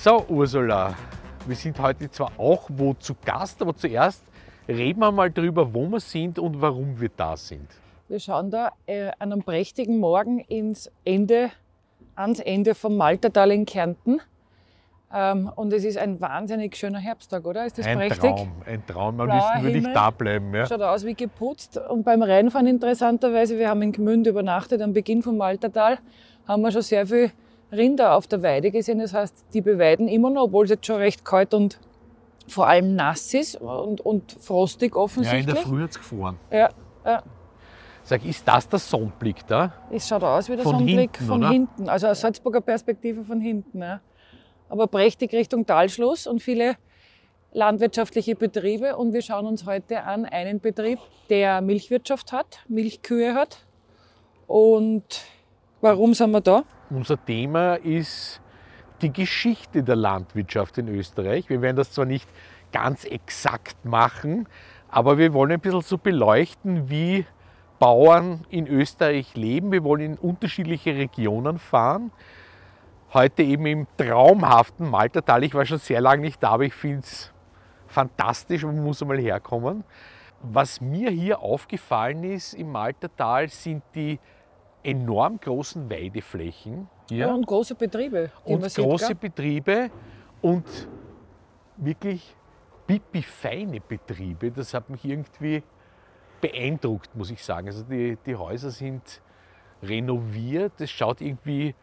So, Ursula, wir sind heute zwar auch wo zu Gast, aber zuerst reden wir mal drüber, wo wir sind und warum wir da sind. Wir schauen da äh, an einem prächtigen Morgen ins Ende, ans Ende vom Maltertal in Kärnten. Ähm, und es ist ein wahnsinnig schöner Herbsttag, oder? Ist das ein prächtig? Traum, ein Traum. Am liebsten würde ich da bleiben. Ja. Schaut aus wie geputzt. Und beim Reinfahren interessanterweise, wir haben in Gmünd übernachtet am Beginn vom Maltertal, haben wir schon sehr viel Rinder auf der Weide gesehen. Das heißt, die beweiden immer noch, obwohl es jetzt schon recht kalt und vor allem nass ist und, und frostig ja, in der offensichtlich. Früh hat es gefroren. Ja, ja. Sag, ist das der Sonnenblick da? Es schaut aus wie der Von Sonnenblick hinten, von oder? hinten, also aus Salzburger Perspektive von hinten. Ja. Aber prächtig Richtung Talschluss und viele landwirtschaftliche Betriebe. Und wir schauen uns heute an einen Betrieb, der Milchwirtschaft hat, Milchkühe hat. Und warum sind wir da? Unser Thema ist die Geschichte der Landwirtschaft in Österreich. Wir werden das zwar nicht ganz exakt machen, aber wir wollen ein bisschen so beleuchten, wie Bauern in Österreich leben. Wir wollen in unterschiedliche Regionen fahren. Heute eben im traumhaften Maltertal. Ich war schon sehr lange nicht da, aber ich finde es fantastisch und muss einmal herkommen. Was mir hier aufgefallen ist im Maltertal sind die enorm großen Weideflächen. Ja. Und große Betriebe. und sieht, große gell? Betriebe und wirklich pipi-feine Betriebe. Das hat mich irgendwie beeindruckt, muss ich sagen. Also die, die Häuser sind renoviert, es schaut irgendwie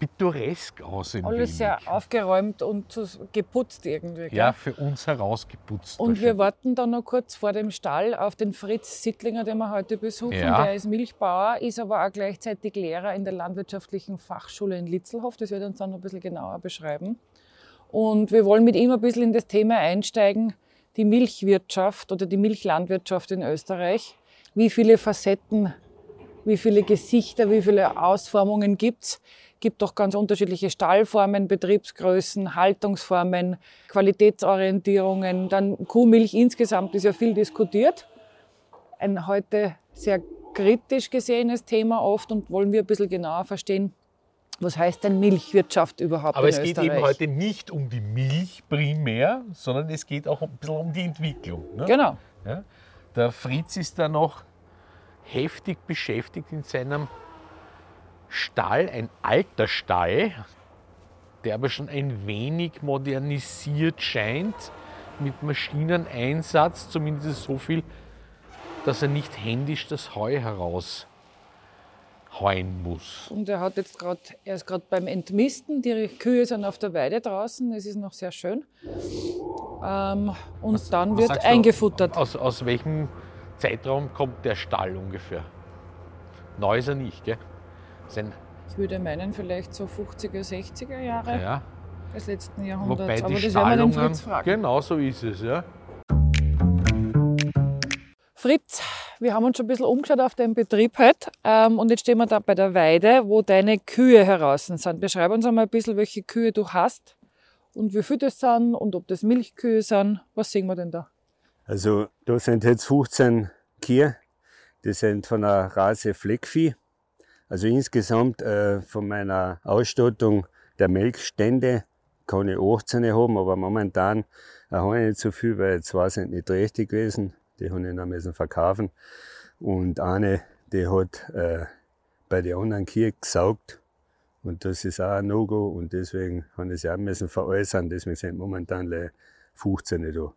pittoresk aus ein Alles wenig. sehr aufgeräumt und geputzt irgendwie. Gell? ja, für uns herausgeputzt. Und wir warten da noch kurz vor dem Stall auf den Fritz Sittlinger, den wir heute besuchen. Ja. Der ist Milchbauer, ist aber auch gleichzeitig Lehrer in der Landwirtschaftlichen Fachschule in Litzelhof. Das wird uns dann noch ein bisschen genauer beschreiben. Und wir wollen mit ihm ein bisschen in das Thema einsteigen, die Milchwirtschaft oder die Milchlandwirtschaft in Österreich. Wie viele Facetten, wie viele Gesichter, wie viele Ausformungen gibt es? Gibt doch ganz unterschiedliche Stallformen, Betriebsgrößen, Haltungsformen, Qualitätsorientierungen. Dann Kuhmilch insgesamt ist ja viel diskutiert. Ein heute sehr kritisch gesehenes Thema oft und wollen wir ein bisschen genauer verstehen, was heißt denn Milchwirtschaft überhaupt Aber es geht Österreich? eben heute nicht um die Milch primär, sondern es geht auch ein bisschen um die Entwicklung. Ne? Genau. Ja? Der Fritz ist da noch heftig beschäftigt in seinem Stall, ein alter Stall, der aber schon ein wenig modernisiert scheint, mit Maschineneinsatz, zumindest so viel, dass er nicht händisch das Heu heraus heuen muss. Und er hat jetzt gerade, er ist gerade beim Entmisten. Die Kühe sind auf der Weide draußen. Es ist noch sehr schön. Ähm, und dann Was wird sagst du, eingefuttert. Aus, aus welchem Zeitraum kommt der Stall ungefähr? Neu ist er nicht, gell? Sein, Ich würde meinen, vielleicht so 50er, 60er Jahre ja. des letzten Jahrhunderts. Wobei Aber die das werden wir den Fritz fragen. genau so ist es, ja. Fritz, wir haben uns schon ein bisschen umgeschaut auf deinen Betrieb heute. Ähm, und jetzt stehen wir da bei der Weide, wo deine Kühe heraus sind. Beschreib uns einmal ein bisschen, welche Kühe du hast und wie viele das sind und ob das Milchkühe sind. Was sehen wir denn da? Also da sind jetzt 15 Kühe, die sind von der Rase Fleckvieh. Also insgesamt äh, von meiner Ausstattung der Melkstände kann ich 18 haben, aber momentan äh, habe ich nicht so viel, weil zwei sind nicht richtig gewesen. Die habe ich noch müssen verkaufen. Und eine, die hat äh, bei den anderen Kühen gesaugt. Und das ist auch ein No-Go und deswegen habe ich sie auch müssen veräußern. Deswegen sind momentan gleich 15 da.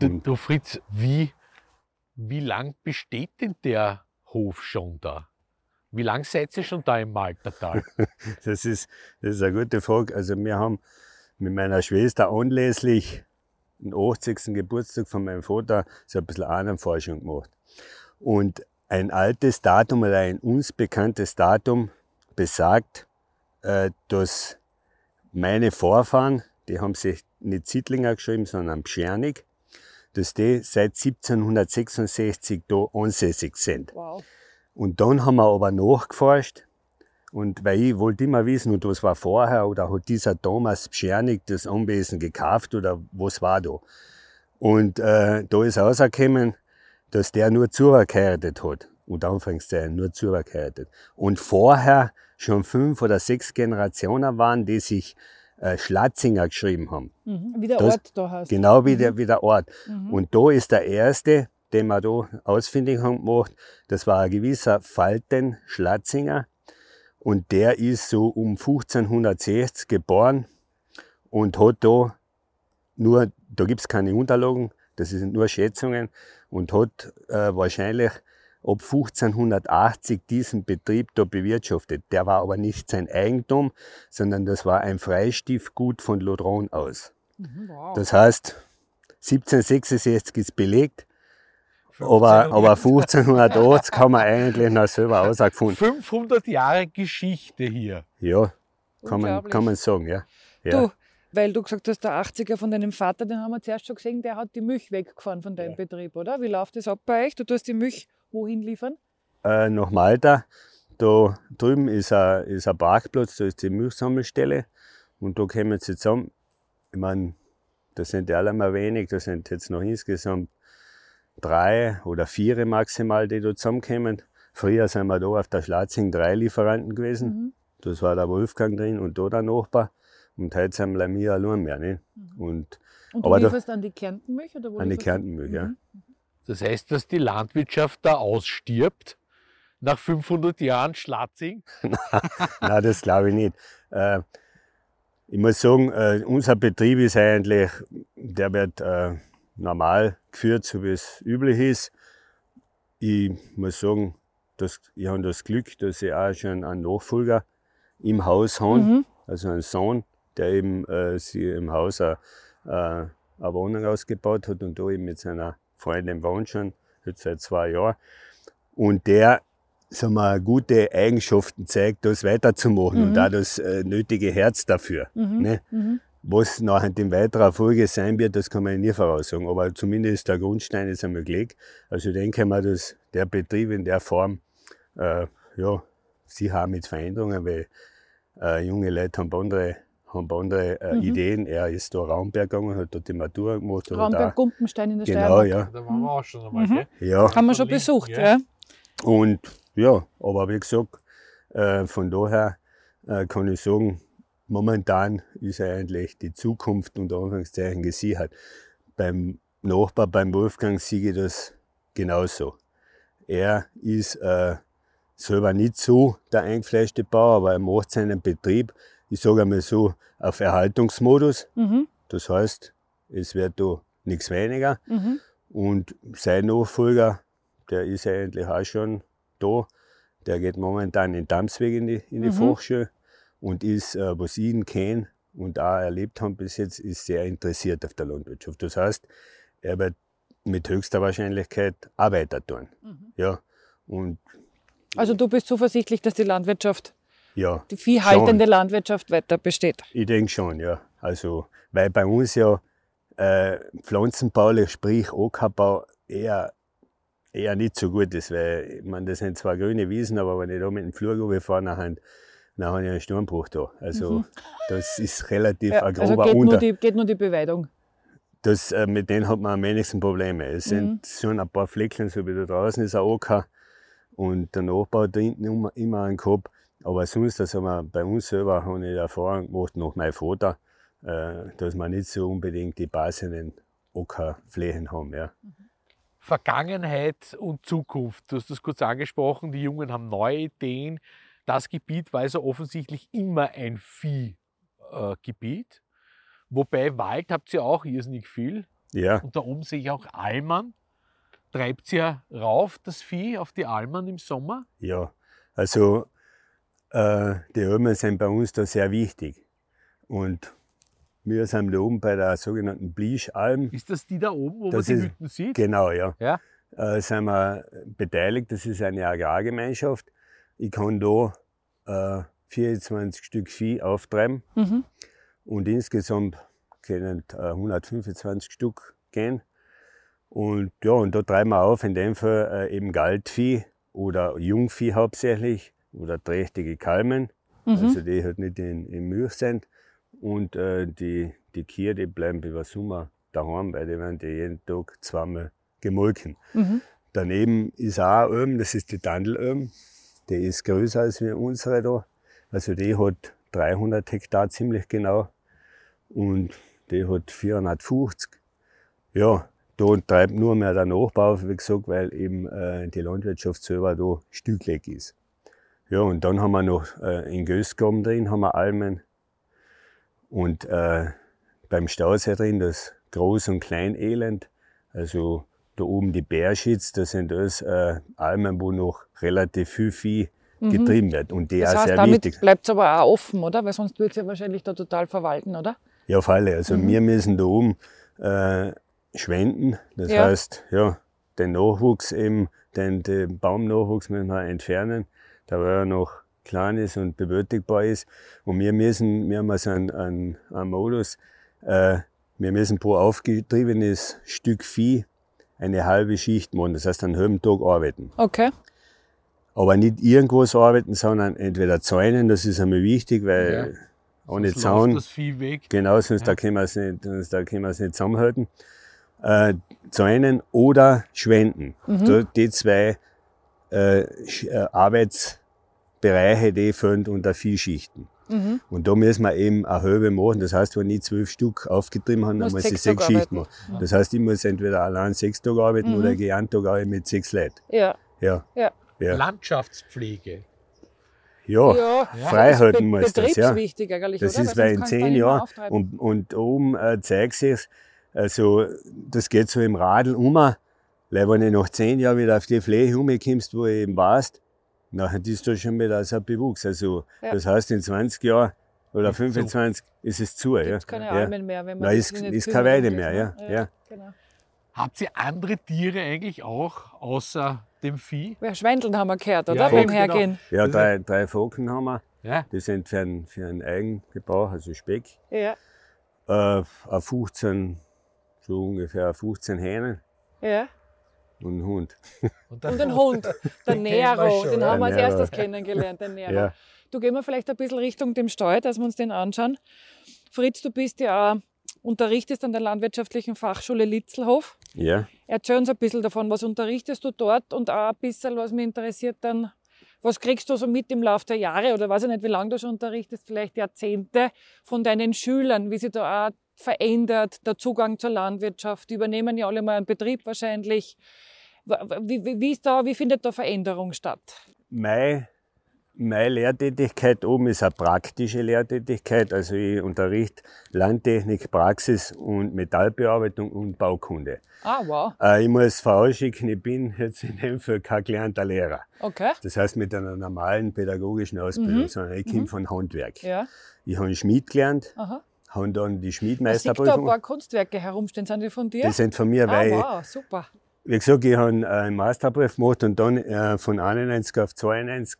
Du, du Fritz, wie, wie lang besteht denn der Hof schon da? Wie lang seid ihr schon da im Maltertal? Das ist, das ist eine gute Frage. Also wir haben mit meiner Schwester anlässlich den 80. Geburtstag von meinem Vater so ein bisschen Ahnenforschung gemacht. Und ein altes Datum oder ein uns bekanntes Datum, besagt, äh, dass meine Vorfahren, die haben sich nicht Siedlinger geschrieben, sondern Pschernig, dass die seit 1766 da ansässig sind. Wow. Und dann haben wir aber nachgeforscht. Und weil ich wollte immer wissen, und was war vorher, oder hat dieser Thomas Pschernig das Anwesen gekauft, oder was war da? Und äh, da ist rausgekommen, dass der nur zugeheiratet hat. Und Anfangszeichen nur zugeheiratet. Und vorher schon fünf oder sechs Generationen waren, die sich äh, Schlatzinger geschrieben haben. Mhm. Wie der Das- Ort da heißt. Genau wie, der, wie der Ort. Mhm. Und da ist der erste, den wir da ausfindig haben gemacht, das war ein gewisser Falten Schlatzinger. Und der ist so um 1560 geboren und hat da nur, da gibt es keine Unterlagen, das sind nur Schätzungen, und hat äh, wahrscheinlich ab 1580 diesen Betrieb da bewirtschaftet. Der war aber nicht sein Eigentum, sondern das war ein Freistiftgut von Lodron aus. Mhm, wow. Das heißt, 1766 ist belegt, aber, aber 1580 haben wir eigentlich noch selber herausgefunden. 500 Jahre Geschichte hier. Ja, kann man, kann man sagen, ja. ja. Du, weil du gesagt hast, der 80er von deinem Vater, den haben wir zuerst schon gesehen, der hat die Milch weggefahren von deinem Betrieb, oder? Wie läuft das ab bei euch? Du tust die Milch wohin liefern? Äh, nach Malta, da drüben ist ein, ist ein Parkplatz, da ist die Milchsammelstelle und da kommen sie zusammen. Ich meine, das sind ja alle mal wenig, das sind jetzt noch insgesamt drei oder vier maximal, die da zusammenkommen. Früher sind wir da auf der Schlatzing drei Lieferanten gewesen. Mhm. Das war der Wolfgang drin und da der Nachbar. Und heute sind wir wir allein mehr. Nicht? Und Und Aber du da- lieferst an die Kärntenmilch? Oder wo an die? Kärntenmilch, ja. Mhm. Das heißt, dass die Landwirtschaft da ausstirbt nach 500 Jahren Schlatzing. Nein, das glaube ich nicht. Äh, ich muss sagen, äh, unser Betrieb ist eigentlich, der wird äh, normal geführt, so wie es üblich ist. Ich muss sagen, dass, ich habe das Glück, dass ich auch schon einen Nachfolger im Haus habe, Mhm. also einen Sohn, der eben äh, sich im Haus eine, äh, eine Wohnung ausgebaut hat und da eben mit seiner Freundin wohnt schon, jetzt seit zwei Jahren. Und der sagen wir, gute Eigenschaften zeigt, das weiterzumachen und Mhm. auch das äh, nötige Herz dafür. Mhm. Ne? Mhm. Was nachher in weiterer Folge sein wird, das kann man nie voraussagen. Aber zumindest der Grundstein ist einmal gelegt. Also ich denke mal, dass der Betrieb in der Form, äh, ja, sicher auch mit Veränderungen, weil äh, junge Leute haben andere, haben andere äh, Mhm. Ideen. Er ist da Raumberg gegangen, hat dort die Matura gemacht. Raumberg Gumpenstein in der Genau, Steiermark. ja. Da waren wir auch schon einmal. Mhm. ja. Haben wir schon besucht, ja. ja. Und ja, aber wie gesagt, äh, von daher äh, kann ich sagen, momentan ist eigentlich die Zukunft unter Anführungszeichen gesichert. Beim Nachbar, beim Wolfgang, sehe ich das genauso. Er ist äh, selber nicht so der eingefleischte Bauer, aber er macht seinen Betrieb, ich sage einmal so, auf Erhaltungsmodus. Mhm. Das heißt, es wird da nichts weniger. Mhm. Und sein Nachfolger, der ist eigentlich auch schon da. Der geht momentan in Damsweg in die, in die Mhm. Fachschule und ist, äh, was ich ihn kenne und auch erlebt habe bis jetzt, ist sehr interessiert auf der Landwirtschaft. Das heißt, er wird mit höchster Wahrscheinlichkeit auch weiter tun. Mhm. Ja, und Also du bist zuversichtlich, dass die Landwirtschaft, ja, die viehhaltende Landwirtschaft weiter besteht. ich denke schon, ja. Also, weil bei uns ja äh, pflanzenbaulich, sprich Ackerbau, eher, eher nicht so gut ist, weil ich meine, das sind zwar grüne Wiesen, aber wenn ich da mit dem Flur fahre, dann, habe ich einen Sturmbruch da. Also, das ist relativ Ja, ein also grober geht nur, Unter. die, geht nur die Beweidung. Das, äh, mit denen hat man am wenigsten Probleme. Es sind schon ein paar Fleckchen, so wie da draußen ist ein Acker und der Nachbau da hinten immer, immer einen gehabt. Aber sonst, also wir, bei uns selber habe ich die Erfahrung gemacht, nach meinem Vater, äh, dass wir nicht so unbedingt die basenden Ackerflächen haben. Ja. Vergangenheit und Zukunft. Du hast das kurz angesprochen, die Jungen haben neue Ideen. Das Gebiet war also offensichtlich immer ein Viehgebiet. Wobei Wald habt ihr auch irrsinnig viel. ja, Und da oben sehe ich auch Almern. Treibt ihr rauf das Vieh auf die Almern im Sommer? ja. Also äh, die Almen sind bei uns da sehr wichtig. Und wir sind da oben bei der sogenannten Blieschalm. Ist das die da oben, wo Das man die ist- Hütten sieht? Genau, ja. Ja. Äh, sind wir beteiligt. Das ist eine Agrargemeinschaft. Ich kann da äh, 24 Stück Vieh auftreiben. Mhm. Und insgesamt können äh, 125 Stück gehen. Und ja, und da treiben wir auf, in dem Fall äh, eben Galtvieh oder Jungvieh hauptsächlich oder trächtige Kalmen, Mhm. also die halt nicht in, in Milch sind. Und äh, die, die Kühe, die bleiben über Sommer daheim, weil die werden die jeden Tag zweimal gemolken. Mhm. Daneben ist auch Alm, das ist die Dandelöhm. Die ist größer als wir unsere da. Also die hat 300 Hektar ziemlich genau und die hat 450. Ja, da treibt nur mehr der Nachbau, wie gesagt, weil eben äh, die Landwirtschaft selber da stücklich ist. Ja, und dann haben wir noch äh, in Gößgraben drin, haben wir Almen. Und äh, beim Stausee drin das Groß- und Kleinelend. Also da oben die Bärschitz, das sind alles äh, Almen, wo noch relativ viel Vieh getrieben wird. Und die Das auch heißt, sehr damit wichtig. bleibt es aber auch offen, oder? Weil sonst wird es ja wahrscheinlich da total verwalten, oder? Ja, auf alle. Also wir müssen da oben äh, schwenden. Das Ja. heißt, ja, den Nachwuchs eben, den, den Baumnachwuchs müssen wir entfernen, da er noch klein ist und bewältigbar ist. Und wir müssen, wir haben also einen, einen, einen Modus, äh, wir müssen pro aufgetriebenes Stück Vieh eine halbe Schicht machen, das heißt einen halben Tag arbeiten. Okay. Aber nicht irgendwas arbeiten, sondern entweder zäunen, das ist einmal wichtig, weil ohne Sonst Zaun. läuft das Vieh weg. Genau, sonst da können wir es nicht, sonst da können wir es nicht zusammenhalten. Äh, zäunen oder schwenden. Da, die zwei äh, äh, Arbeitsbereiche, die fehlen unter Viehschichten. Und da müssen wir eben eine halbe machen. Das heißt, wenn ich zwölf Stück aufgetrieben habe, dann muss ich sechs Schichten machen. Das heißt, ich muss entweder allein sechs Tage arbeiten oder ich gehe einen Tag arbeiten mit sechs Leuten. Ja. Ja. Ja. Ja. Landschaftspflege. Ja, Ja, frei ist halten muss das. Ja. betriebswichtig eigentlich, Das oder? ist, weil in zehn Jahren und, und oben äh, zeigt sich also das geht so im Radl um, weil wenn du nach zehn Jahren wieder auf die Fläche umkommst, wo du eben warst, nachher ist da schon wieder so ein Bewuchs. Also Ja. das heißt, in 20 Jahren oder Ist zu. 25 ist es zu. Ja. Gibt's keine ja. Almen mehr, wenn man Nein, ist- nicht ist keine Weide mehr, das, ja, ne? ja. Genau. Habt ihr andere Tiere eigentlich auch außer dem Vieh? Ja, Schwendeln haben wir gehört, oder? Ja, Beim genau. Hergehen. Ja, Das drei, drei Foken haben wir. Ja. Die sind für einen, für einen Eigengebrauch, also Speck. Ja. Äh, ein 15, so ungefähr 15 Hähnen ja. Und einen Hund. Und den Hund, der Nero, schon, den haben wir als Nero. erstes kennengelernt, den Nero. Ja. Du gehen wir vielleicht ein bisschen Richtung dem Stall, dass wir uns den anschauen. Fritz, du bist ja auch, unterrichtest an der Landwirtschaftlichen Fachschule Litzelhof. Ja. Erzähl uns ein bisschen davon, was unterrichtest du dort und auch ein bisschen, was mich interessiert dann, was kriegst du so mit im Laufe der Jahre oder weiß ich nicht, wie lange du schon unterrichtest, vielleicht Jahrzehnte von deinen Schülern, wie sich da auch verändert, der Zugang zur Landwirtschaft, die übernehmen ja alle mal einen Betrieb wahrscheinlich. Wie, wie, wie, da, wie findet da Veränderung statt? Meine, meine Lehrtätigkeit oben ist eine praktische Lehrtätigkeit. Also ich unterrichte Landtechnik, Praxis und Metallbearbeitung und Baukunde. Ah, wow. Äh, ich muss vorausschicken, ich bin jetzt in dem Fall kein gelernter Lehrer. Okay. Das heißt mit einer normalen pädagogischen Ausbildung, sondern ich komme von Handwerk. Ja. Ich habe Schmied gelernt, Aha. Habe dann die Ich sehe da ein Schmiedmeisterprüfung. paar Kunstwerke herumstehen. Sind die von dir? Die sind von mir, ah, weil wow, super. wie gesagt, ich habe einen Masterbrief gemacht und dann äh, von 91 auf 92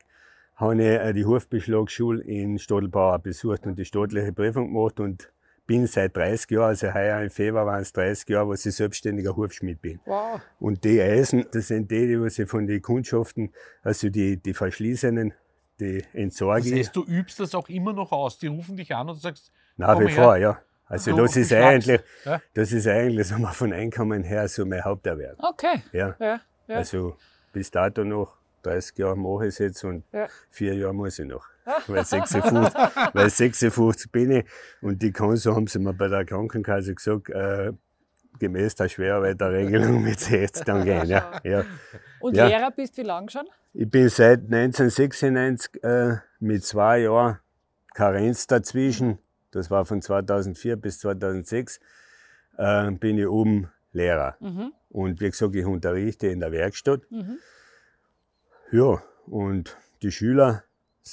habe ich äh, die Hofbeschlagsschule in Stadelbauer besucht und die staatliche Prüfung gemacht und bin seit 30 Jahren, also heuer im Februar waren es 30 Jahre, was ich selbstständiger Hofschmied bin. Wow. Und die Eisen, das sind die, die was ich von den Kundschaften, also die, die verschließenen, die entsorge Das heißt, du übst das auch immer noch aus. Die rufen dich an und sagst, nach wie vor, ja. Also Du das ist eigentlich, ja? das ist eigentlich, sagen wir, von Einkommen her so mein Haupterwerb. Okay. Ja. Ja. ja. Also bis dato noch 30 Jahre mache ich es jetzt und vier Jahre muss ich noch. Weil 56, weil 56 bin ich und die kann, so haben sie mir bei der Krankenkasse gesagt, äh, gemäß der Schwerarbeiterregelung mit 60 dann gehen. Ja. Ja. Und Ja. Lehrer bist wie lang schon? Ich bin seit 1996 äh, mit zwei Jahren Karenz dazwischen, das war von 2004 bis 2006, äh, bin ich oben Lehrer. Mhm. Und wie gesagt, ich unterrichte in der Werkstatt. Mhm. Ja, und die Schüler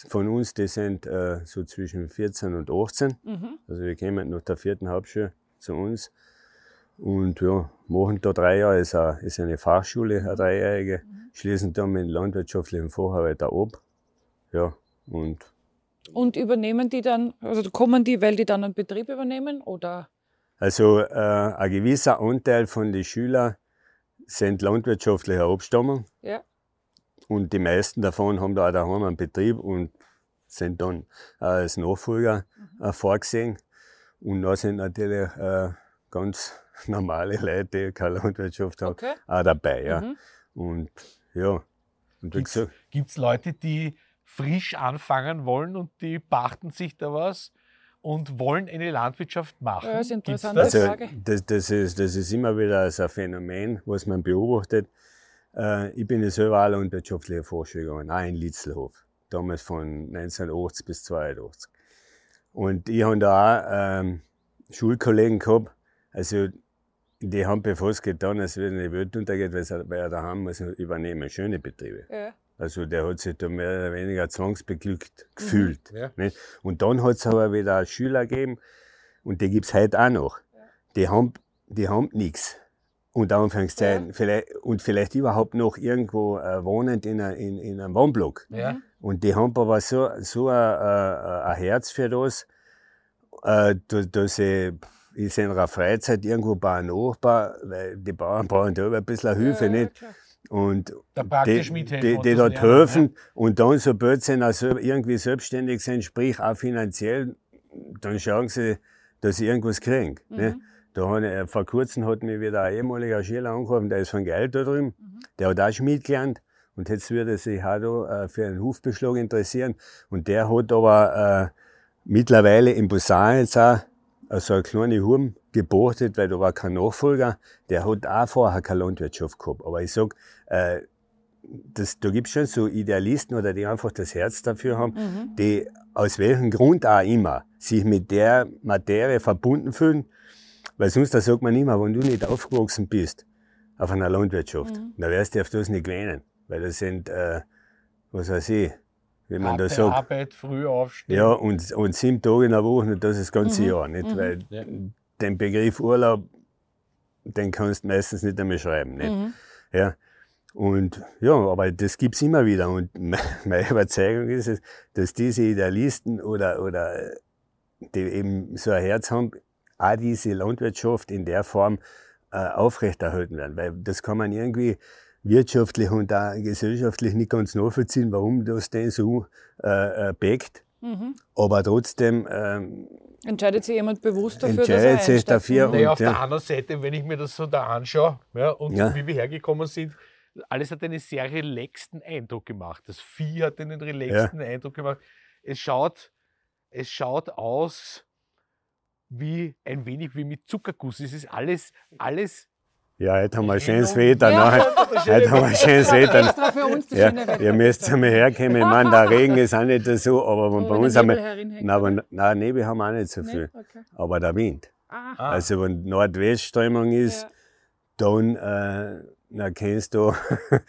von uns, die sind äh, so zwischen 14 und 18. Mhm. Also wir kommen nach der vierten Hauptschule zu uns. Und ja, machen da drei Jahre, ist, eine, ist eine Fachschule, eine dreijährige, schließen dann mit landwirtschaftlichen Facharbeiter ab. Ja, Und Und übernehmen die dann, also kommen die, weil die dann einen Betrieb übernehmen oder? also äh, ein gewisser Anteil von den Schülern sind landwirtschaftlicher Abstammung Ja. und die meisten davon haben da auch daheim einen Betrieb und sind dann äh, als Nachfolger äh, vorgesehen. Und da sind natürlich äh, ganz normale Leute, die keine Landwirtschaft haben, Okay. auch dabei. Ja. Mhm. Und ja, und wie gesagt, Gibt es Leute, die frisch anfangen wollen und die pachten sich da was und wollen eine Landwirtschaft machen? Ja, ist Gibt's interessant. das? Also, das, das, ist, das ist immer wieder so ein Phänomen, was man beobachtet. Äh, ich bin ja selber auch landwirtschaftliche Forscher gegangen, auch in Litzlhof, damals von 1980 bis 82. Und ich habe da auch ähm, Schulkollegen gehabt, also die haben bevor getan, als wenn die Welt untergeht, weil sie- weil er daheim muss übernehmen, schöne Betriebe. Ja. Also der hat sich da mehr oder weniger zwangsbeglückt gefühlt. Ja. Nicht? Und dann hat es aber wieder Schüler gegeben, und die gibt es heute auch noch. Die haben, die haben nichts. Unter Anführungszeichen. Vielleicht, und vielleicht überhaupt noch irgendwo äh, wohnend in, a, in, in einem Wohnblock. Ja. Und die haben aber so, so ein, Herz für das, äh, dass, sie in ihrer Freizeit irgendwo bauen Nachbar, weil die Bauern brauchen da ein bisschen Hilfe, Ja, nicht? klar. Und die, mithelfen die, dort helfen und dann, sobald sie dann so irgendwie selbstständig sind, sprich auch finanziell, dann schauen sie, dass sie irgendwas kriegen. Ne? Da hat ich, vor kurzem hat mich wieder ein ehemaliger Schüler angerufen, der ist von Geld da drüben, der hat auch Schmied gelernt und jetzt würde er sich auch da äh, für einen Hufbeschlag interessieren. Und der hat aber äh, mittlerweile in Busan jetzt auch so eine kleine Hurm gebortet, weil da war kein Nachfolger. Der hat auch vorher keine Landwirtschaft gehabt. Aber ich sag, äh, das, da gibt's schon so Idealisten oder die einfach das Herz dafür haben, die aus welchem Grund auch immer sich mit der Materie verbunden fühlen. Weil sonst, da sagt man immer, wenn du nicht aufgewachsen bist auf einer Landwirtschaft, dann wirst du auf das nicht gewöhnen. Weil das sind, äh, was weiß ich, wie man da Harte sagt, Arbeit, früh aufstehen. ja, und, und sieben Tage in der Woche, und das das ganze Jahr, nicht? Weil Ja. den Begriff Urlaub, den kannst du meistens nicht einmal schreiben, nicht? Ja. Und ja, aber das gibt's immer wieder. Und me- meine Überzeugung ist es, dass diese Idealisten oder, oder die eben so ein Herz haben, auch diese Landwirtschaft in der Form äh, aufrechterhalten werden. Weil das kann man irgendwie wirtschaftlich und auch gesellschaftlich nicht ganz nachvollziehen, warum das denn so äh, äh, backt. Aber trotzdem ähm, Entscheidet sich jemand bewusst dafür, dass er entscheidet sich dafür. Mhm. Naja, Und, auf der ja. anderen Seite, wenn ich mir das so da anschaue ja, und Ja. wie wir hergekommen sind, alles hat einen sehr relaxten Eindruck gemacht. Das Vieh hat einen relaxten Eindruck gemacht. Es schaut, es schaut aus wie ein wenig wie mit Zuckerguss. Es ist alles, alles. ja, heute haben wir ein schönes. Wetter. Ja. Heute haben wir ein schönes Wetter. Extra für uns das Ja, schöne Wetter. ihr müsst einmal herkommen. Ich meine, der Regen ist auch nicht so, aber wenn Oh, bei uns. Nebel herinhängt, Nein, aber, nein, Nebel haben wir auch nicht so Nee? viel. Okay. Aber der Wind. Ah, Also, wenn Nordwestströmung ist, ja. dann, äh, dann kennst du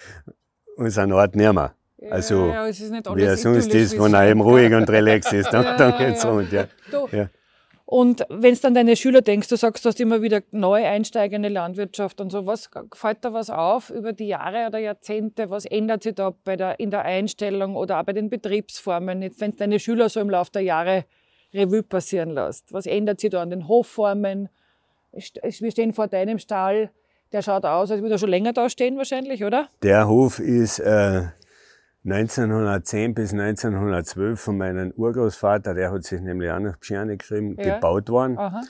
unseren Ort nicht mehr. Also, ja, ja, es ist nicht Wie er alles sonst idyllisch, ist, wenn er eben ruhig und relax ist, dann, Ja, dann geht's ja. rund. Ja. Du, Ja. Und wenn du dann deine Schüler denkst, du sagst, du hast immer wieder neu einsteigende Landwirtschaft und so, was fällt da was auf über die Jahre oder Jahrzehnte? Was ändert sich da bei der, in der Einstellung oder auch bei den Betriebsformen? Jetzt, wenn du deine Schüler so im Laufe der Jahre Revue passieren lässt, was ändert sich da an den Hofformen? Wir stehen vor deinem Stall, der schaut aus, als würde er schon länger da stehen wahrscheinlich, oder? Der Hof ist äh, 1910 bis 1912 von meinem Urgroßvater, der hat sich nämlich auch nach Pscherne geschrieben, Ja. gebaut worden. Aha.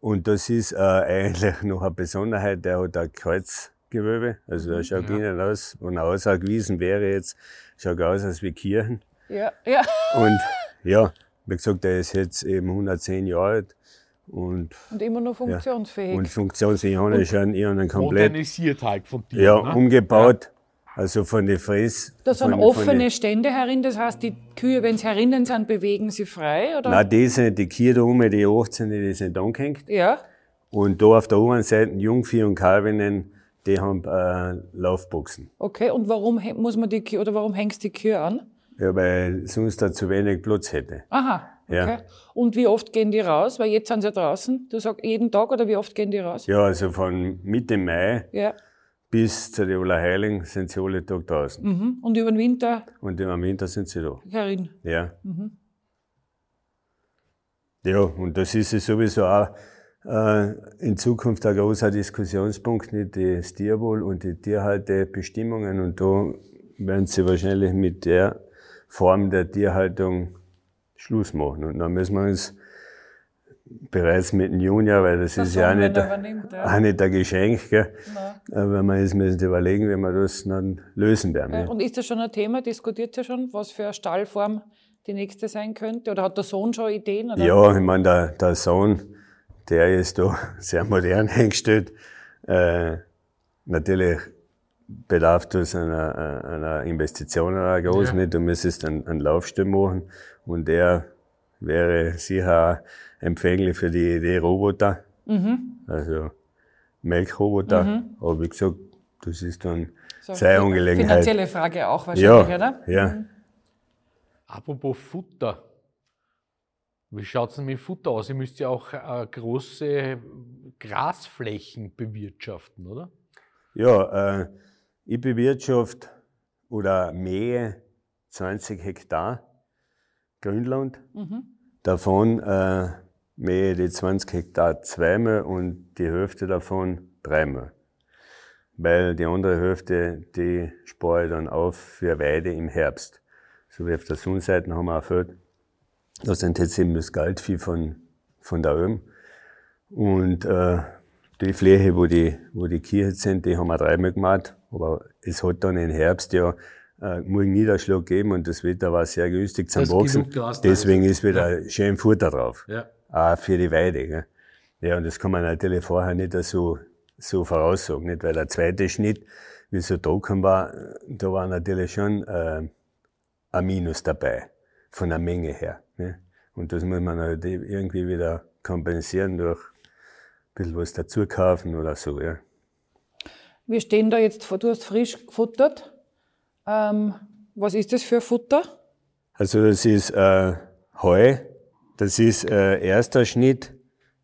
Und das ist äh, eigentlich noch eine Besonderheit, der hat ein Kreuzgewölbe, also der schaut innen aus, wenn er ausgewiesen wäre jetzt, schaut er aus als wie Kirchen. Ja, ja. Und ja, wie gesagt, der ist jetzt eben 110 Jahre alt und, Und immer noch funktionsfähig. und funktionsfähig ist schon ich habe ihn komplett modernisiert halt von dir. ja, ne? umgebaut. Also von den Fress. Da sind offene Stände herin, das heißt, die Kühe, wenn sie herinnen sind, bewegen sie frei, oder? Nein, die sind, die Kühe da oben, die 18, die sind angehängt. Ja, Und da auf der anderen Seite Jungvieh und Kalvinnen, die haben äh, Laufboxen. okay. Und warum muss man die Kühe, oder warum hängst du die Kühe an? Ja, weil sonst da zu wenig Platz hätte. Aha, okay. Ja. Und wie oft gehen die raus? Weil jetzt sind sie ja draußen. Du sagst jeden Tag oder wie oft gehen die raus? Ja, also von Mitte Mai Ja. bis zu den Allerheiligen sind sie alle Tag draußen. Mhm. Und über den Winter Und im Winter sind sie da. herin. Ja. Ja, und das ist es sowieso auch äh, in Zukunft ein großer Diskussionspunkt mit den Tierwohl und die Tierhaltebestimmungen. Und da werden sie wahrscheinlich mit der Form der Tierhaltung Schluss machen. Und dann müssen wir uns bereits mit dem Junior, weil das ist ja auch nicht, übernimmt, ja. auch nicht ein Geschenk, gell? Äh, wenn wir jetzt müssen überlegen, wie wir das dann lösen werden. Ja, Ja. Und ist das schon ein Thema? Diskutiert ihr schon, was für eine Stallform die nächste sein könnte? Oder hat der Sohn schon Ideen? Oder? Ja, ich meine, der, der Sohn, der ist da sehr modern eingestellt. Äh, natürlich bedarf das einer, einer Investition einer groß Ja. nicht. Du müsstest einen, einen Laufstall machen und der wäre sicher empfänglich für die Idee Roboter. Also Melkroboter. Aber wie gesagt, das ist dann So, seine Angelegenheit. Finanzielle Frage auch wahrscheinlich, Ja, oder? ja. Apropos Futter. Wie schaut es denn mit Futter aus? Ihr müsst ja auch äh, große Grasflächen bewirtschaften, oder? Ja, äh, ich bewirtschaft oder mähe 20 Hektar Grünland. Davon äh, mähe die 20 Hektar zweimal und die Hälfte davon dreimal. Weil die andere Hälfte, die spare ich dann auf für Weide im Herbst. So wie auf der Sonnenseite haben wir ein Feld. Da sind jetzt eben das Goldvieh von, von da oben. Und äh, die Fläche, wo die, wo die Kirche sind, die haben wir dreimal gemacht. Aber es hat dann im Herbst ja äh, genug Niederschlag gegeben und das Wetter war sehr günstig zum Das da Deswegen ist. wieder schön Futter drauf. Ja. Auch für die Weide. Gell? Ja, und das kann man natürlich vorher nicht so, so voraussagen. Nicht? Weil der zweite Schnitt, wie so kam, war, da war natürlich schon äh, ein Minus dabei, von der Menge her. Ne? Und das muss man halt irgendwie wieder kompensieren durch ein bisschen was dazu kaufen oder so. Ja. Wir stehen da jetzt vor, du hast frisch gefuttert. Ähm, was ist das für Futter? Also das ist äh, Heu, das ist äh, erster Schnitt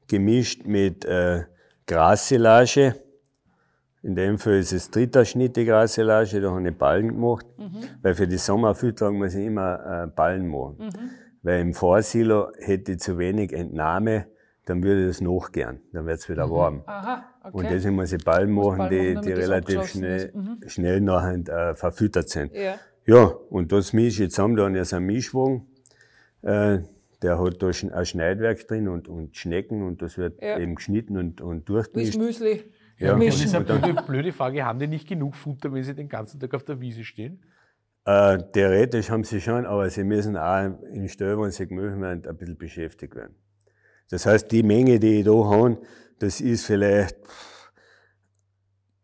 gemischt mit äh, Grassilage. In dem Fall ist es dritter Schnitt die Grassilage, da habe ich Ballen gemacht. Weil für die Sommerfütterung muss ich immer äh, Ballen machen. Weil im Vorsilo hätte ich zu wenig Entnahme, dann würde das nachgehen, dann wird es wieder warm. Aha, okay. Und deswegen muss ich Ballen machen, Ballen die, machen, die relativ schnell. Mhm. schnell nachher äh, verfüttert sind. ja. Ja, und das mische ich zusammen, da habe ich so einen Mischwagen. Äh, der hat da ein Schneidwerk drin und, und Schnecken und das wird Ja. eben geschnitten und, und Wie durchgemischt. Müsli. Ja. Und das ist eine blöde, blöde Frage, haben die nicht genug Futter, wenn sie den ganzen Tag auf der Wiese stehen? Äh, theoretisch haben sie schon, aber sie müssen auch im Stall, wenn sie gemüht werden, ein bisschen beschäftigt werden. Das heißt, die Menge, die ich da habe, das ist vielleicht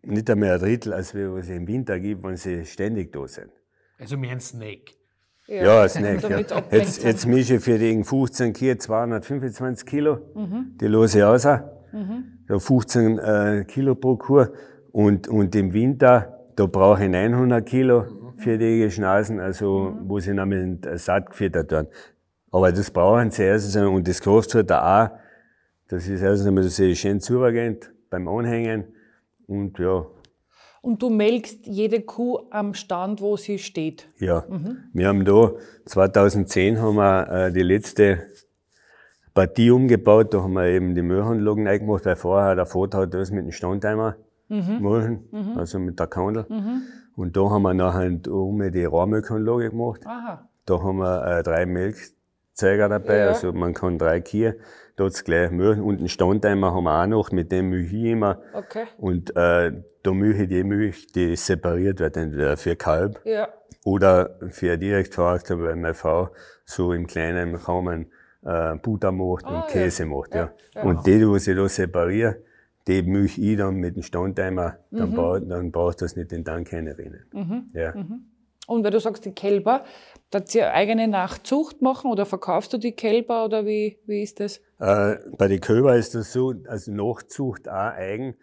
nicht einmal ein Drittel, als wir, was es im Winter gibt, wenn sie ständig da sind. Also mehr ein Snack. Ja, ein Snack. Ja. Jetzt, jetzt mische ich für die 15 Kilo 225 Kilo. Mhm. Die lose ich aus. Da 15 äh, Kilo pro Kur. Und, und im Winter, da brauche ich 900 Kilo Mhm. für die Geschnasen, also wo sie nämlich satt gefüttert werden. Aber das brauchen sie erstens einmal. und das kostet halt auch. Das ist erstens einmal, dass sie schön zubergehend beim Anhängen. Und ja, Und du melkst jede Kuh am Stand, wo sie steht. Ja, wir haben da 2010 haben wir äh, die letzte Partie umgebaut. Da haben wir eben die Milchanlagen reingemacht, weil vorher der Vater hat das mit dem Standtimer Milchen, also mit der Kandel. Und da haben wir nachher oben die Rohrmilchanlage gemacht. Aha. Da haben wir äh, drei Milchzeiger dabei, Ja. also man kann drei Kühe, hat's gleich Milch. Und einen Standtimer haben wir auch noch, mit dem milche ich immer. Okay. Und äh, da milche ich die Milch, die separiert wird, entweder für Kalb Ja. oder für Direktvermarktung, weil meine Frau so im kleinen Rahmen äh, Butter macht Ah, und Käse macht. Ja. ja. Und die, die ich da separiere, die milch ich dann mit dem Standtimer, dann, Mhm. braucht, dann brauchst du das nicht in den Tank rein. Ja. Und weil du sagst, die Kälber, da sie eigene Nachzucht machen oder verkaufst du die Kälber oder wie, wie ist das? Äh, bei den Kälber ist das so, also Nachzucht auch eigen.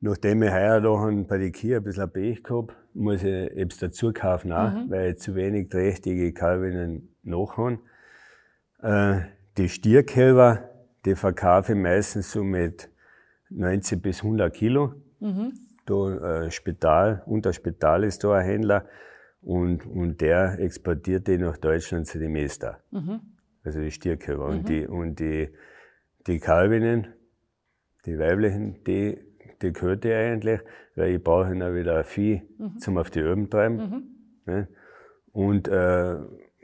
Nachdem ich heuer da bei den Kühen ein bisschen ein Pech gehabt, muss ich eben dazu kaufen auch, weil ich zu wenig trächtige Kalbinnen nachhaben. Äh, die Stierkälber, die verkaufe ich meistens so mit 90 bis 100 Kilo. da äh, Spital, unter Spital ist da ein Händler und, und der exportiert die nach Deutschland zu den Mester. Mhm. Also die Stierkörper. Mhm. Und, die, und die, die Kalbinnen, die weiblichen, die, die gehört die eigentlich, weil ich brauche dann wieder ein Vieh mhm. zum auf die Öben treiben. Mhm. Ne? Und äh,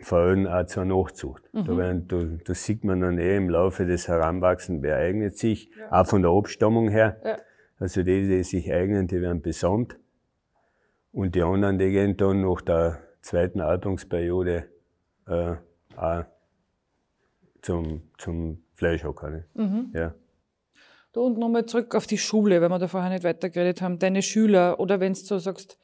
vor allem auch zur Nachzucht. Mhm. Da, werden, da, da sieht man dann eh im Laufe des Heranwachsens, wer eignet sich, ja. auch von der Abstammung her. Ja. Also die, die sich eignen, die werden besamt. Und die anderen, die gehen dann nach der zweiten Alterungsperiode äh, auch zum, zum Fleischhocker. Ne? Mhm. Ja. Du, und nochmal zurück auf die Schule, weil wir da vorher nicht weitergeredet haben. Deine Schüler, oder wenn du so sagst,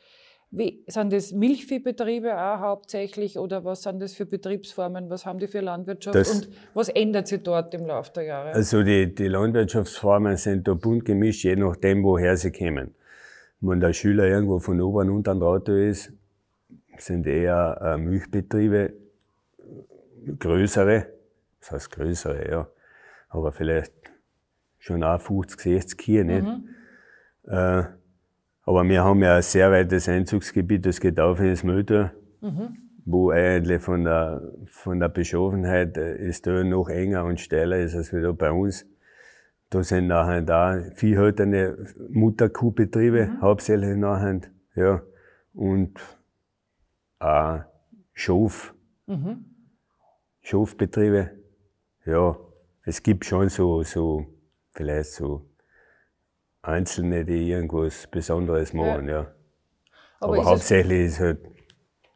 wie, sind das Milchviehbetriebe auch hauptsächlich oder was sind das für Betriebsformen? Was haben die für Landwirtschaft das, und was ändert sich dort im Laufe der Jahre? Also die, die Landwirtschaftsformen sind da bunt gemischt, je nachdem, woher sie kommen. Wenn der Schüler irgendwo von oben und unten Auto ist, sind eher äh, Milchbetriebe größere, das heißt größere, ja, aber vielleicht schon auch 50, 60 hier, nicht? Mhm. Äh, aber wir haben ja ein sehr weites Einzugsgebiet, das geht auf in das Mülltal, mhm. wo eigentlich von der, von der Beschaffenheit äh, ist da noch enger und steiler ist als wieder bei uns. Da sind nachher da viehhaltende Mutterkuhbetriebe, mhm. hauptsächlich nachher, ja, und auch Schof, mhm. Schofbetriebe, ja, es gibt schon so, so, vielleicht so Einzelne, die irgendwas Besonderes machen, ja. ja. Aber, Aber hauptsächlich ist halt,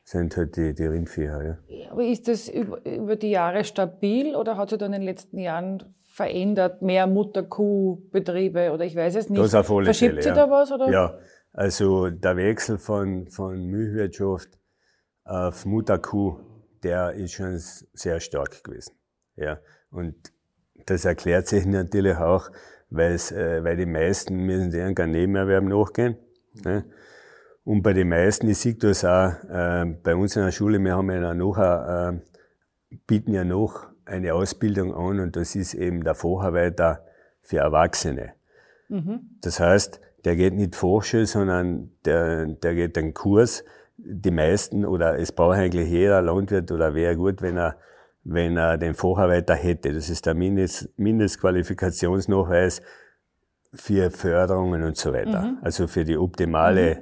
sind halt die, die Rindviecher, ja. Aber ist das über, über die Jahre stabil oder hat sich da in den letzten Jahren verändert, mehr Mutterkuhbetriebe oder ich weiß es nicht. Das auf alle Verschiebt Fälle, sich ja. da was? Oder? Ja, also der Wechsel von, von Milchwirtschaft auf Mutterkuh, der ist schon sehr stark gewesen. Ja, und das erklärt sich natürlich auch, weil's, äh, weil die meisten müssen irgendeinem Nebenerwerb nachgehen. Ne? Und bei den meisten, ich sehe das auch äh, bei uns in der Schule, wir haben ja noch, äh, bieten ja noch eine Ausbildung an und das ist eben der Facharbeiter für Erwachsene. Mhm. Das heißt, der geht nicht Fachschule, sondern der, der geht einen Kurs. Die meisten oder es braucht eigentlich jeder Landwirt oder wäre gut, wenn er wenn er den Facharbeiter hätte. Das ist der Mindest, Mindestqualifikationsnachweis für Förderungen und so weiter. Mhm. Also für die optimale mhm.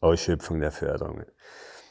Ausschöpfung der Förderungen.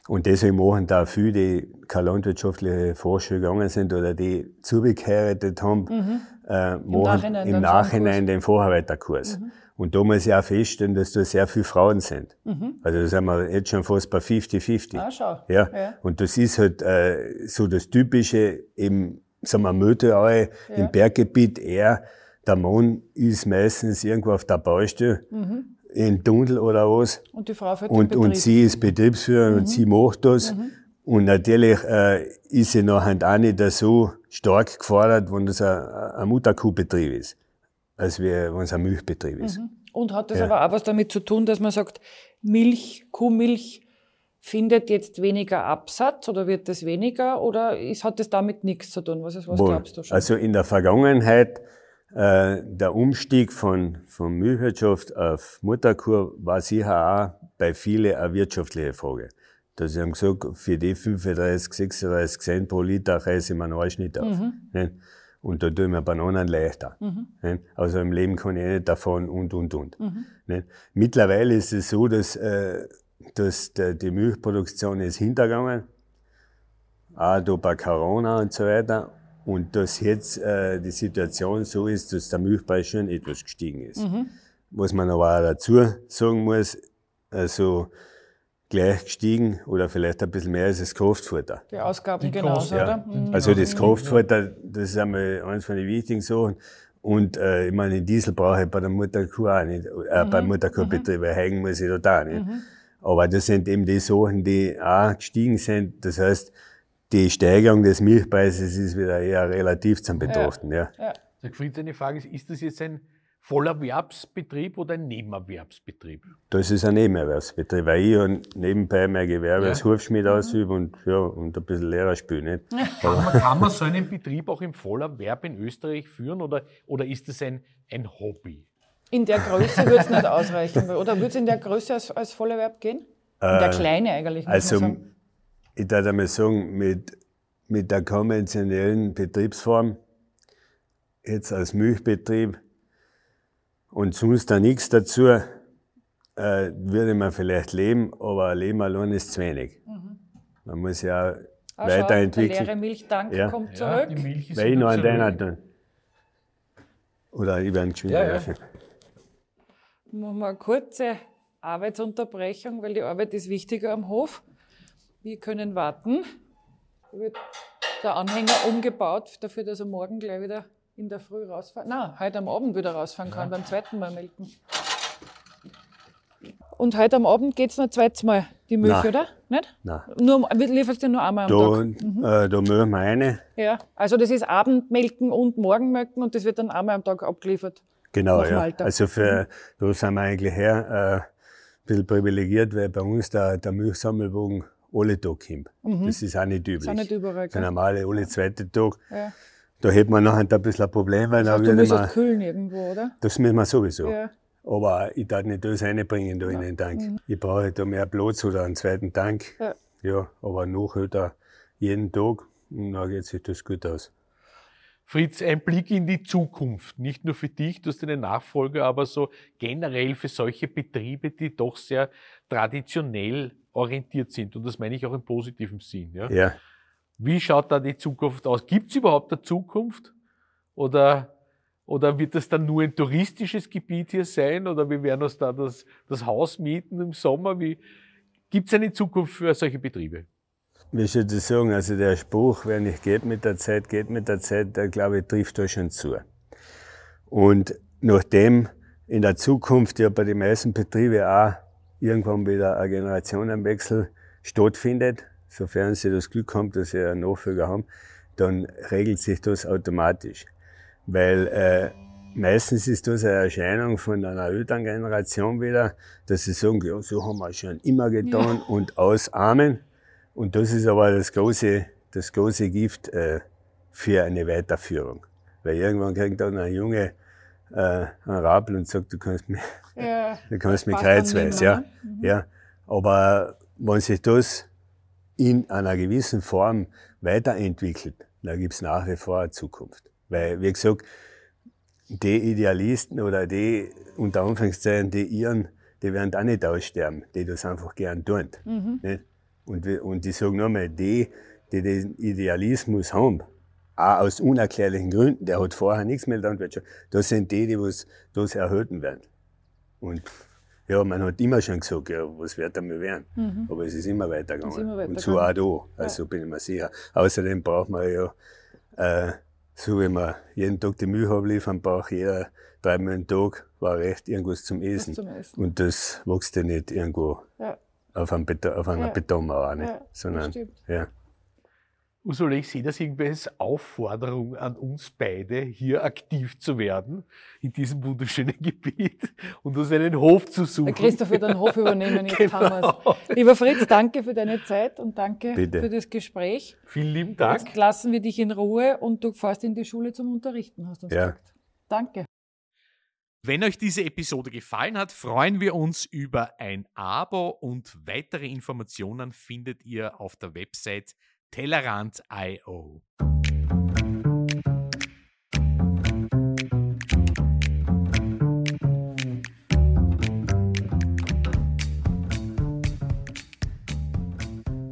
Und deswegen machen da viele, die keine landwirtschaftliche Vorschule gegangen sind oder die zugeheiratet haben, mhm. äh, machen im Nachhinein, im Nachhinein den Facharbeiterkurs. Mhm. Und da muss ich auch feststellen, dass da sehr viele Frauen sind. Mhm. Also da sind wir jetzt schon fast bei 50-50. Ah, schau. Ja. ja. Und das ist halt äh, so das Typische im, sagen wir, Möteau, ja. im Berggebiet eher, der Mann ist meistens irgendwo auf der Baustelle, mhm. In Tunnel oder was. Und die Frau führt und, und sie ist Betriebsführerin mhm. und sie macht das. Mhm. Und natürlich äh, ist sie nachher auch nicht so stark gefordert, wenn das ein, ein Mutterkuhbetrieb ist als wenn es ein Milchbetrieb ist. Mhm. Und hat das ja. aber auch was damit zu tun, dass man sagt, Milch, Kuhmilch findet jetzt weniger Absatz oder wird das weniger oder ist, hat das damit nichts zu tun? Was, was glaubst du schon? Also in der Vergangenheit, äh, der Umstieg von, von Milchwirtschaft auf Mutterkuh war sicher auch bei vielen eine wirtschaftliche Frage. Da sie haben gesagt, für die 35, 36 Cent pro Liter reiße ich mir einen Arsch nicht auf. Mhm. Und da tun wir Bananen leichter. Mhm. Also im Leben kann ich nicht davon und, und, und. Mhm. Mittlerweile ist es so, dass, äh, dass der, die Milchproduktion ist hintergegangen. Auch da bei Corona und so weiter. Und dass jetzt äh, die Situation so ist, dass der Milchpreis schon etwas gestiegen ist. Mhm. Was man aber auch dazu sagen muss, also gleich gestiegen oder vielleicht ein bisschen mehr als das Kraftfutter. Die Ausgaben die genauso, ja. oder? Mhm. Also das Kraftfutter, das ist einmal eines von den wichtigen Sachen. Und äh, ich meine, Diesel brauche ich bei der Mutterkuh auch nicht, äh, mhm. beim Mutterkuhbetrieb, weil hängen muss ich da da nicht. Mhm. Aber das sind eben die Sachen, die auch gestiegen sind. Das heißt, die Steigerung des Milchpreises ist wieder eher relativ zum Betrachten. Ja. Ja. Ja. Eine Frage ist, ist das jetzt ein Vollerwerbsbetrieb oder ein Nebenerwerbsbetrieb? Das ist ein Nebenerwerbsbetrieb, weil ich nebenbei mein Gewerbe ja. als Hufschmied mhm. ausübe und, ja, und ein bisschen Lehrer spiele. Kann man, kann man so einen Betrieb auch im Vollerwerb in Österreich führen oder, oder ist das ein, ein Hobby? In der Größe würde es nicht ausreichen, oder würde es in der Größe als, als Vollerwerb gehen? In der Äh, Kleine eigentlich, muss Also. Ich würde einmal sagen, mit, mit der konventionellen Betriebsform, jetzt als Milchbetrieb und sonst da nichts dazu, äh, würde man vielleicht leben, aber Leben allein ist zu wenig. Man muss ja Ah, schau, der weiterentwickeln. leere Milchtank Ja. kommt Ja, zurück. die Milch ist Weil ich noch an deiner tun. Oder ich werde geschwind Ja, ja. werfen. Machen wir eine kurze Arbeitsunterbrechung, weil die Arbeit ist wichtiger am Hof. Wir können warten. Da wird der Anhänger umgebaut, dafür, dass er morgen gleich wieder in der Früh rausfahren. Nein, heute am Abend wieder rausfahren kann, beim zweiten Mal melken. Und heute am Abend geht es noch zweites Mal die Milch, Nein. oder? Nicht? Nein. Nur, lieferst du nur einmal am Da, Tag? äh, da mögen wir eine. Ja. Also das ist Abendmelken und Morgenmelken und das wird dann einmal am Tag abgeliefert. Genau, ja. Alter. Also für, da sind wir eigentlich her, äh, ein bisschen privilegiert, weil bei uns der, der Milchsammelwagen alle Tag kommt. Das ist auch nicht üblich. Mhm. Ist auch nicht überall, Der normale alle zweite Tag. Ja. Da hätte man nachher ein bisschen ein Problem, weil dann Du würde müsstest man, kühlen irgendwo, oder? das müssen wir sowieso. Ja. Aber ich darf nicht das reinbringen da in den Tank. Ich brauche da mehr Platz oder einen zweiten Tank. Mhm. Ja. Ja, aber nachhält er jeden Tag und dann geht sich das gut aus. Fritz, ein Blick in die Zukunft, nicht nur für dich, du hast eine Nachfolger, aber so generell für solche Betriebe, die doch sehr traditionell orientiert sind. Und das meine ich auch im positiven Sinn. Ja? Ja. Wie schaut da die Zukunft aus? Gibt es überhaupt eine Zukunft? Oder, oder wird das dann nur ein touristisches Gebiet hier sein? Oder wir werden uns da das, das Haus mieten im Sommer? Gibt es eine Zukunft für solche Betriebe? Wie soll ich sagen? Also der Spruch, wer nicht geht mit der Zeit, geht mit der Zeit, der glaube ich trifft da schon zu. Und nachdem in der Zukunft ja bei den meisten Betrieben auch irgendwann wieder ein Generationenwechsel stattfindet, sofern sie das Glück haben, dass sie einen Nachfolger haben, dann regelt sich das automatisch. Weil äh, meistens ist das eine Erscheinung von einer älteren Generation wieder, dass sie sagen, ja, so haben wir schon immer getan und ausarmen. Und das ist aber das große, das große Gift äh, für eine Weiterführung. Weil irgendwann kriegt dann ein Junge äh, einen Rabel und sagt, du kannst mich, Ja, du kannst mich dann kreuzweise. Ja. ne? ja. Aber wenn sich das in einer gewissen Form weiterentwickelt, da gibt's nach wie vor eine Zukunft. Weil, wie gesagt, die Idealisten oder die, unter Anführungszeichen, die ihren, die werden auch nicht aussterben, die das einfach gern tun. Nicht? Und, und ich sage nochmal, die, die den Idealismus haben, auch aus unerklärlichen Gründen, der hat vorher nichts mit Landwirtschaft, das sind die, die was das erhalten werden. Und ja, man hat immer schon gesagt, ja, was wird einmal werden? Aber es ist immer weitergegangen. Mhm. Ist immer Und so auch weitergegangen. da, also bin ich mir sicher. Außerdem braucht man ja, äh, so wie man jeden Tag die Mühe abliefern, braucht jeder dreimal am Tag, war recht, irgendwas zum Essen. zum Essen. Und das wächst ja nicht irgendwo Ja, auf, einem Beton, auf einer Ja. Betonmauer, nicht? Ja, das sondern stimmt. ja. Ursula, ich sehe das irgendwie als Aufforderung an uns beide, hier aktiv zu werden in diesem wunderschönen Gebiet und uns einen Hof zu suchen. Christoph wird den Hof übernehmen, jetzt Genau. haben wir's. Lieber Fritz, danke für deine Zeit und danke Bitte. für das Gespräch. Vielen lieben Dank. Jetzt lassen wir dich in Ruhe und du fährst in die Schule zum Unterrichten, hast du uns Ja. gesagt. Danke. Wenn euch diese Episode gefallen hat, freuen wir uns über ein Abo und weitere Informationen findet ihr auf der Website Tellerant.io.